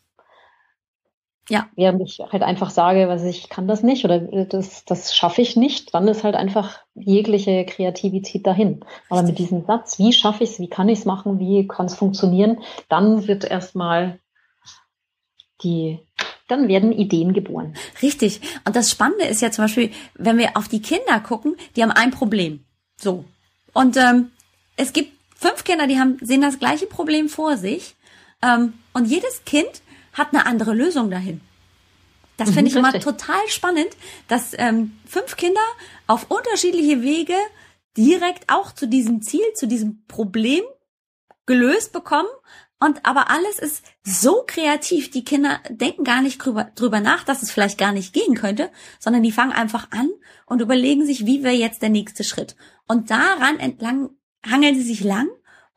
Speaker 2: Ja. Während ich halt einfach sage, was ich kann das nicht oder das, das schaffe ich nicht, dann ist halt einfach jegliche Kreativität dahin. Aber mit diesem Satz, wie schaffe ich es, wie kann ich es machen, wie kann es funktionieren, dann wird erstmal die, dann werden Ideen geboren.
Speaker 1: Richtig. Und das Spannende ist ja zum Beispiel, wenn wir auf die Kinder gucken, die haben ein Problem. So. Und ähm, es gibt fünf Kinder, die haben, sehen das gleiche Problem vor sich. Ähm, und jedes Kind hat eine andere Lösung dahin. Das finde ich immer total spannend, dass ähm, fünf Kinder auf unterschiedliche Wege direkt auch zu diesem Ziel, zu diesem Problem gelöst bekommen. Und aber alles ist so kreativ. Die Kinder denken gar nicht drüber, drüber nach, dass es vielleicht gar nicht gehen könnte, sondern die fangen einfach an und überlegen sich, wie wäre jetzt der nächste Schritt. Und daran entlang hangeln sie sich lang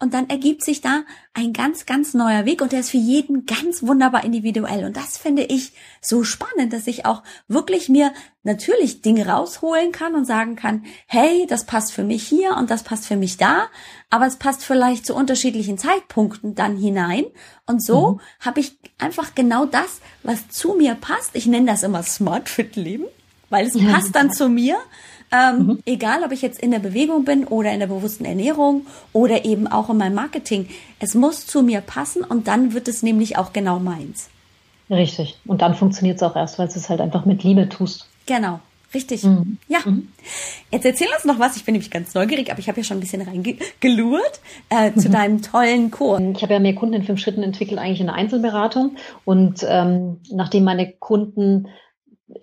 Speaker 1: und dann ergibt sich da ein ganz, ganz neuer Weg und der ist für jeden ganz wunderbar individuell. Und das finde ich so spannend, dass ich auch wirklich mir natürlich Dinge rausholen kann und sagen kann, hey, das passt für mich hier und das passt für mich da, aber es passt vielleicht zu unterschiedlichen Zeitpunkten dann hinein. Und so mhm. habe ich einfach genau das, was zu mir passt. Ich nenne das immer Smart Fit Leben, weil es ja, passt dann zu mir ähm, mhm. Egal, ob ich jetzt in der Bewegung bin oder in der bewussten Ernährung oder eben auch in meinem Marketing. Es muss zu mir passen und dann wird es nämlich auch genau meins.
Speaker 2: Richtig. Und dann funktioniert es auch erst, weil du es halt einfach mit Liebe tust.
Speaker 1: Genau. Richtig. Mhm. Ja. Mhm. Jetzt erzähl uns noch was. Ich bin nämlich ganz neugierig, aber ich habe ja schon ein bisschen reingelurt äh, zu mhm. deinem tollen Kurs.
Speaker 2: Ich habe ja mehr Kunden in fünf Schritten entwickelt, eigentlich in der Einzelberatung. Und ähm, nachdem meine Kunden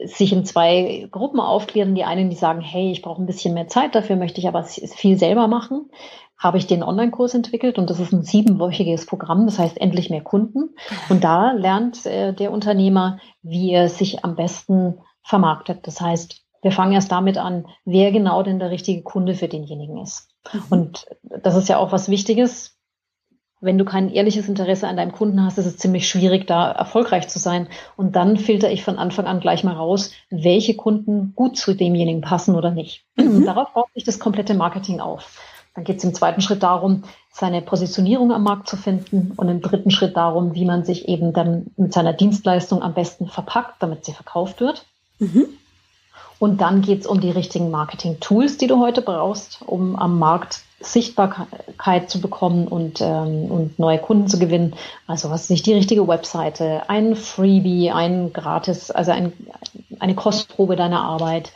Speaker 2: sich in zwei Gruppen aufklären. Die einen, die sagen, hey, ich brauche ein bisschen mehr Zeit, dafür möchte ich aber viel selber machen. Habe ich den Online-Kurs entwickelt und das ist ein siebenwöchiges Programm, das heißt endlich mehr Kunden. Und da lernt äh, der Unternehmer, wie er sich am besten vermarktet. Das heißt, wir fangen erst damit an, wer genau denn der richtige Kunde für denjenigen ist. Mhm. Und das ist ja auch was Wichtiges wenn du kein ehrliches Interesse an deinem Kunden hast, ist es ziemlich schwierig, da erfolgreich zu sein. Und dann filter ich von Anfang an gleich mal raus, welche Kunden gut zu demjenigen passen oder nicht. Mhm. Darauf baut sich das komplette Marketing auf. Dann geht es im zweiten Schritt darum, seine Positionierung am Markt zu finden und im dritten Schritt darum, wie man sich eben dann mit seiner Dienstleistung am besten verpackt, damit sie verkauft wird. Mhm. Und dann geht es um die richtigen Marketing-Tools, die du heute brauchst, um am Markt Sichtbarkeit zu bekommen und, ähm, und neue Kunden zu gewinnen. Also was ist nicht die richtige Webseite, ein Freebie, ein gratis, also ein, eine Kostprobe deiner Arbeit,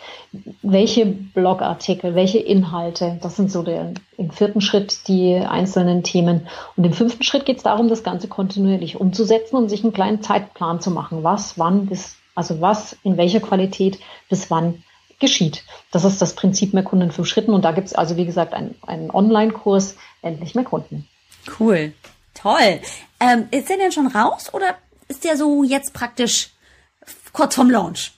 Speaker 2: welche Blogartikel, welche Inhalte, das sind so der, im vierten Schritt die einzelnen Themen. Und im fünften Schritt geht es darum, das Ganze kontinuierlich umzusetzen und sich einen kleinen Zeitplan zu machen. Was, wann, bis, also was, in welcher Qualität, bis wann geschieht. Das ist das Prinzip mehr Kunden in fünf Schritten. Und da gibt es also, wie gesagt, einen, einen Online-Kurs, endlich mehr Kunden.
Speaker 1: Cool. Toll. Ähm, ist der denn schon raus oder ist der so jetzt praktisch kurz vom Launch?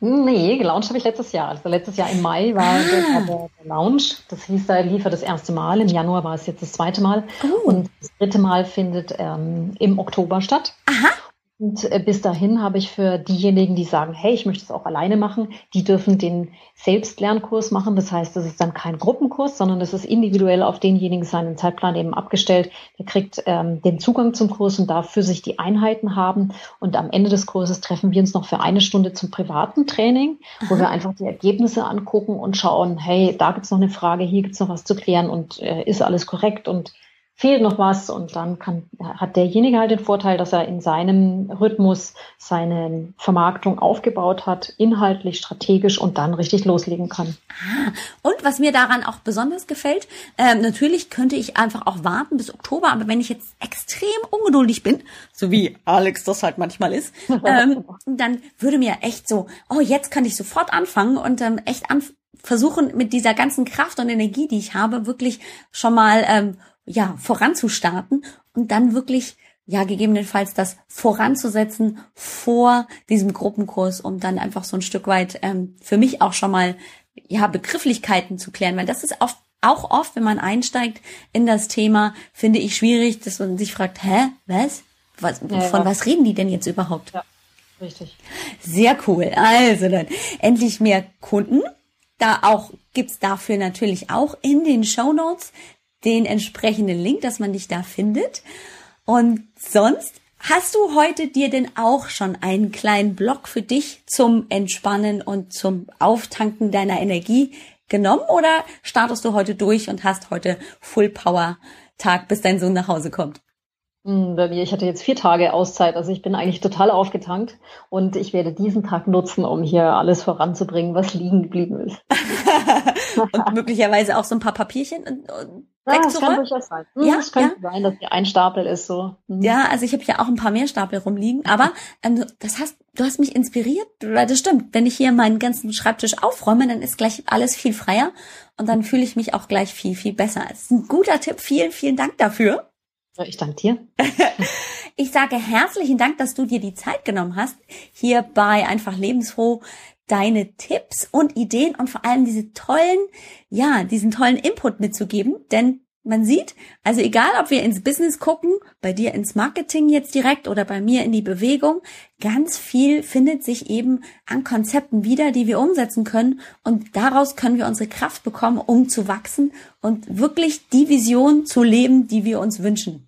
Speaker 2: Nee, gelauncht habe ich letztes Jahr. Also letztes Jahr im Mai war ah. der, der, Launch. Das hieß, da lief er das erste Mal. Im Januar war es jetzt das zweite Mal. Oh. Und das dritte Mal findet ähm, im Oktober statt.
Speaker 1: Aha.
Speaker 2: Und äh, bis dahin habe ich für diejenigen, die sagen, hey, ich möchte es auch alleine machen, die dürfen den Selbstlernkurs machen. Das heißt, das ist dann kein Gruppenkurs, sondern das ist individuell auf denjenigen seinen Zeitplan eben abgestellt. Der kriegt ähm, den Zugang zum Kurs und darf für sich die Einheiten haben. Und am Ende des Kurses treffen wir uns noch für eine Stunde zum privaten Training, wo wir einfach die Ergebnisse angucken und schauen, hey, da gibt's noch eine Frage, hier gibt's noch was zu klären und äh, ist alles korrekt und fehlt noch was und dann kann, hat derjenige halt den Vorteil, dass er in seinem Rhythmus seine Vermarktung aufgebaut hat, inhaltlich, strategisch und dann richtig loslegen kann.
Speaker 1: Ah, und was mir daran auch besonders gefällt, äh, natürlich könnte ich einfach auch warten bis Oktober, aber wenn ich jetzt extrem ungeduldig bin, so wie Alex das halt manchmal ist, ähm, dann würde mir echt so, oh, jetzt kann ich sofort anfangen und ähm, echt an versuchen mit dieser ganzen Kraft und Energie, die ich habe, wirklich schon mal ähm, ja, voranzustarten und dann wirklich ja, gegebenenfalls das voranzusetzen vor diesem Gruppenkurs, um dann einfach so ein Stück weit ähm, für mich auch schon mal ja Begrifflichkeiten zu klären, weil das ist oft auch oft, wenn man einsteigt in das Thema, finde ich schwierig, dass man sich fragt, hä, was? was ja, von ja. was reden die denn jetzt überhaupt? Ja,
Speaker 2: richtig.
Speaker 1: Sehr cool. Also dann endlich mehr Kunden. Da auch gibt's dafür natürlich auch in den Show Notes den entsprechenden Link, dass man dich da findet. Und sonst hast du heute dir denn auch schon einen kleinen Block für dich zum Entspannen und zum Auftanken deiner Energie genommen oder startest du heute durch und hast heute Full Power Tag, bis dein Sohn nach Hause kommt?
Speaker 2: Hm, bei mir, ich hatte jetzt vier Tage Auszeit, also ich bin eigentlich total aufgetankt und ich werde diesen Tag nutzen, um hier alles voranzubringen, was liegen geblieben ist.
Speaker 1: und möglicherweise auch so ein paar Papierchen
Speaker 2: ja, das kann durchaus sein. Hm, ja, das könnte ja. sein, dass hier ein Stapel ist so.
Speaker 1: Hm. Ja, also ich habe ja auch ein paar mehr Stapel rumliegen, aber ähm, das hast, du hast mich inspiriert, weil das stimmt. Wenn ich hier meinen ganzen Schreibtisch aufräume, dann ist gleich alles viel freier und dann fühle ich mich auch gleich viel, viel besser. Das ist ein guter Tipp. Vielen, vielen Dank dafür.
Speaker 2: Ich danke dir.
Speaker 1: ich sage herzlichen Dank, dass du dir die Zeit genommen hast, hier bei Einfach Lebensfroh deine Tipps und Ideen und vor allem diese tollen, ja, diesen tollen Input mitzugeben, denn man sieht, also egal, ob wir ins Business gucken, bei dir ins Marketing jetzt direkt oder bei mir in die Bewegung, ganz viel findet sich eben an Konzepten wieder, die wir umsetzen können und daraus können wir unsere Kraft bekommen, um zu wachsen und wirklich die Vision zu leben, die wir uns wünschen.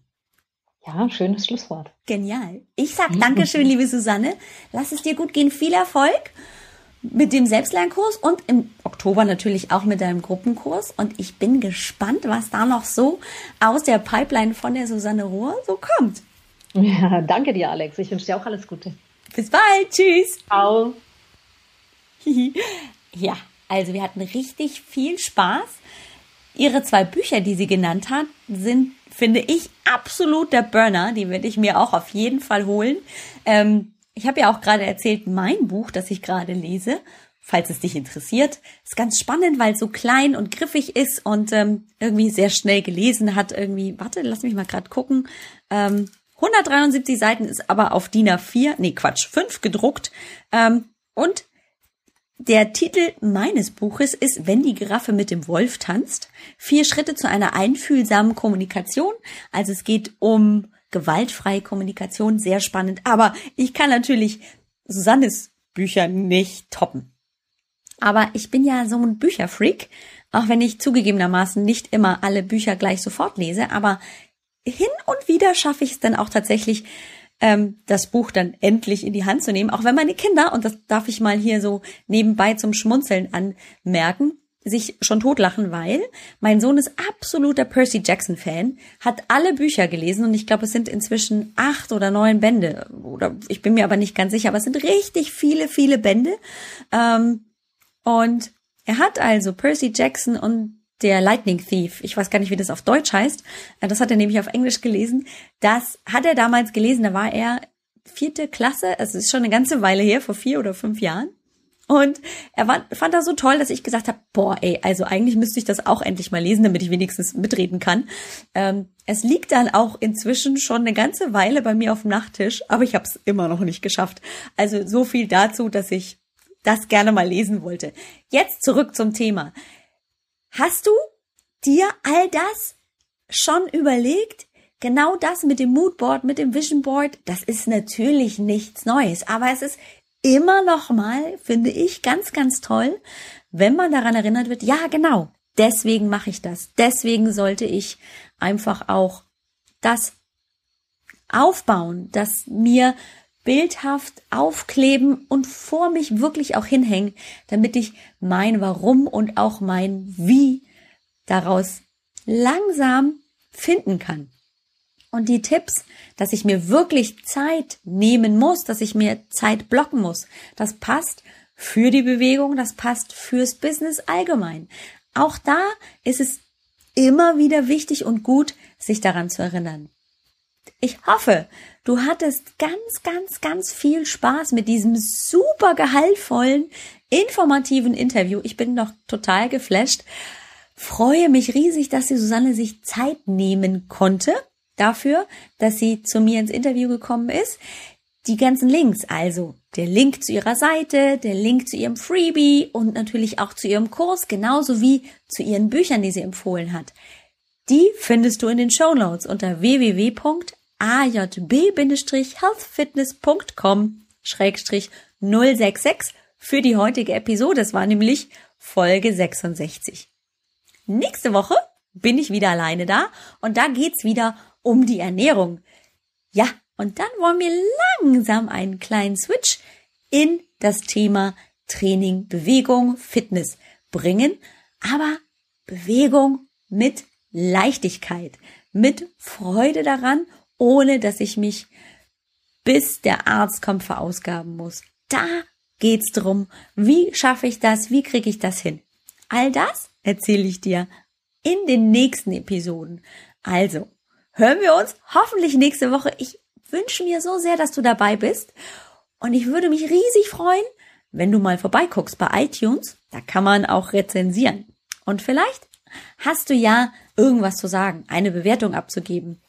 Speaker 2: Ja, schönes Schlusswort.
Speaker 1: Genial. Ich sag Dankeschön, liebe Susanne. Lass es dir gut gehen. Viel Erfolg mit dem Selbstlernkurs und im Oktober natürlich auch mit deinem Gruppenkurs. Und ich bin gespannt, was da noch so aus der Pipeline von der Susanne Rohr so kommt.
Speaker 2: Ja, danke dir, Alex. Ich wünsche dir auch alles Gute.
Speaker 1: Bis bald. Tschüss.
Speaker 2: Ciao.
Speaker 1: ja, also wir hatten richtig viel Spaß. Ihre zwei Bücher, die sie genannt hat, sind, finde ich, absolut der Burner. Die werde ich mir auch auf jeden Fall holen. Ähm, ich habe ja auch gerade erzählt, mein Buch, das ich gerade lese, falls es dich interessiert, ist ganz spannend, weil es so klein und griffig ist und ähm, irgendwie sehr schnell gelesen hat. Irgendwie, warte, lass mich mal gerade gucken. Ähm, 173 Seiten ist aber auf DIN A4, nee, Quatsch, 5 gedruckt. Ähm, und der Titel meines Buches ist Wenn die Giraffe mit dem Wolf tanzt. Vier Schritte zu einer einfühlsamen Kommunikation. Also es geht um gewaltfreie Kommunikation, sehr spannend. Aber ich kann natürlich Susannes Bücher nicht toppen. Aber ich bin ja so ein Bücherfreak, auch wenn ich zugegebenermaßen nicht immer alle Bücher gleich sofort lese, aber hin und wieder schaffe ich es dann auch tatsächlich, ähm, das Buch dann endlich in die Hand zu nehmen, auch wenn meine Kinder, und das darf ich mal hier so nebenbei zum Schmunzeln anmerken, sich schon totlachen, weil mein Sohn ist absoluter Percy Jackson Fan, hat alle Bücher gelesen und ich glaube, es sind inzwischen acht oder neun Bände oder ich bin mir aber nicht ganz sicher, aber es sind richtig viele, viele Bände. Ähm, und er hat also Percy Jackson und der Lightning Thief, ich weiß gar nicht, wie das auf Deutsch heißt, äh, das hat er nämlich auf Englisch gelesen. Das hat er damals gelesen, da war er vierte Klasse, also es ist schon eine ganze Weile her, vor vier oder fünf Jahren. Und er fand das so toll, dass ich gesagt habe, boah, ey, also eigentlich müsste ich das auch endlich mal lesen, damit ich wenigstens mitreden kann. Ähm, es liegt dann auch inzwischen schon eine ganze Weile bei mir auf dem Nachttisch, aber ich habe es immer noch nicht geschafft. Also so viel dazu, dass ich das gerne mal lesen wollte. Jetzt zurück zum Thema. Hast du dir all das schon überlegt? Genau das mit dem Moodboard, mit dem Vision Board, das ist natürlich nichts Neues, aber es ist immer noch mal, finde ich, ganz, ganz toll, wenn man daran erinnert wird, ja, genau, deswegen mache ich das. Deswegen sollte ich einfach auch das aufbauen, das mir bildhaft aufkleben und vor mich wirklich auch hinhängen, damit ich mein Warum und auch mein Wie daraus langsam finden kann. Und die Tipps, dass ich mir wirklich Zeit nehmen muss, dass ich mir Zeit blocken muss, das passt für die Bewegung, das passt fürs Business allgemein. Auch da ist es immer wieder wichtig und gut, sich daran zu erinnern. Ich hoffe, du hattest ganz, ganz, ganz viel Spaß mit diesem super gehaltvollen, informativen Interview. Ich bin noch total geflasht. Freue mich riesig, dass die Susanne sich Zeit nehmen konnte dafür, dass sie zu mir ins Interview gekommen ist. Die ganzen Links, also der Link zu ihrer Seite, der Link zu ihrem Freebie und natürlich auch zu ihrem Kurs, genauso wie zu ihren Büchern, die sie empfohlen hat. Die findest du in den Show Notes unter www.ajb-healthfitness.com 066 für die heutige Episode. Das war nämlich Folge 66. Nächste Woche bin ich wieder alleine da und da geht's wieder um die Ernährung. Ja, und dann wollen wir langsam einen kleinen Switch in das Thema Training, Bewegung, Fitness bringen, aber Bewegung mit Leichtigkeit, mit Freude daran, ohne dass ich mich bis der Arzt kommt verausgaben muss. Da geht's drum, wie schaffe ich das, wie kriege ich das hin? All das erzähle ich dir in den nächsten Episoden. Also, hören wir uns hoffentlich nächste Woche. Ich wünsche mir so sehr, dass du dabei bist. Und ich würde mich riesig freuen, wenn du mal vorbeiguckst bei iTunes. Da kann man auch rezensieren. Und vielleicht hast du ja irgendwas zu sagen, eine Bewertung abzugeben.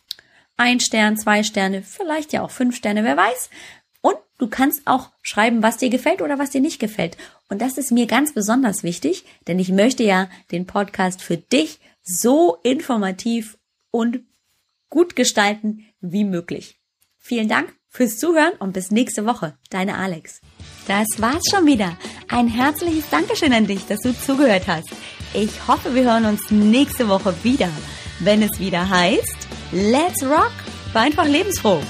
Speaker 1: Ein Stern, zwei Sterne, vielleicht ja auch fünf Sterne, wer weiß. Und du kannst auch schreiben, was dir gefällt oder was dir nicht gefällt. Und das ist mir ganz besonders wichtig, denn ich möchte ja den Podcast für dich so informativ und gut gestalten wie möglich. Vielen Dank fürs Zuhören und bis nächste Woche. Deine Alex. Das war's schon wieder. Ein herzliches Dankeschön an dich, dass du zugehört hast. Ich hoffe, wir hören uns nächste Woche wieder, wenn es wieder heißt Let's Rock, war einfach lebensfroh.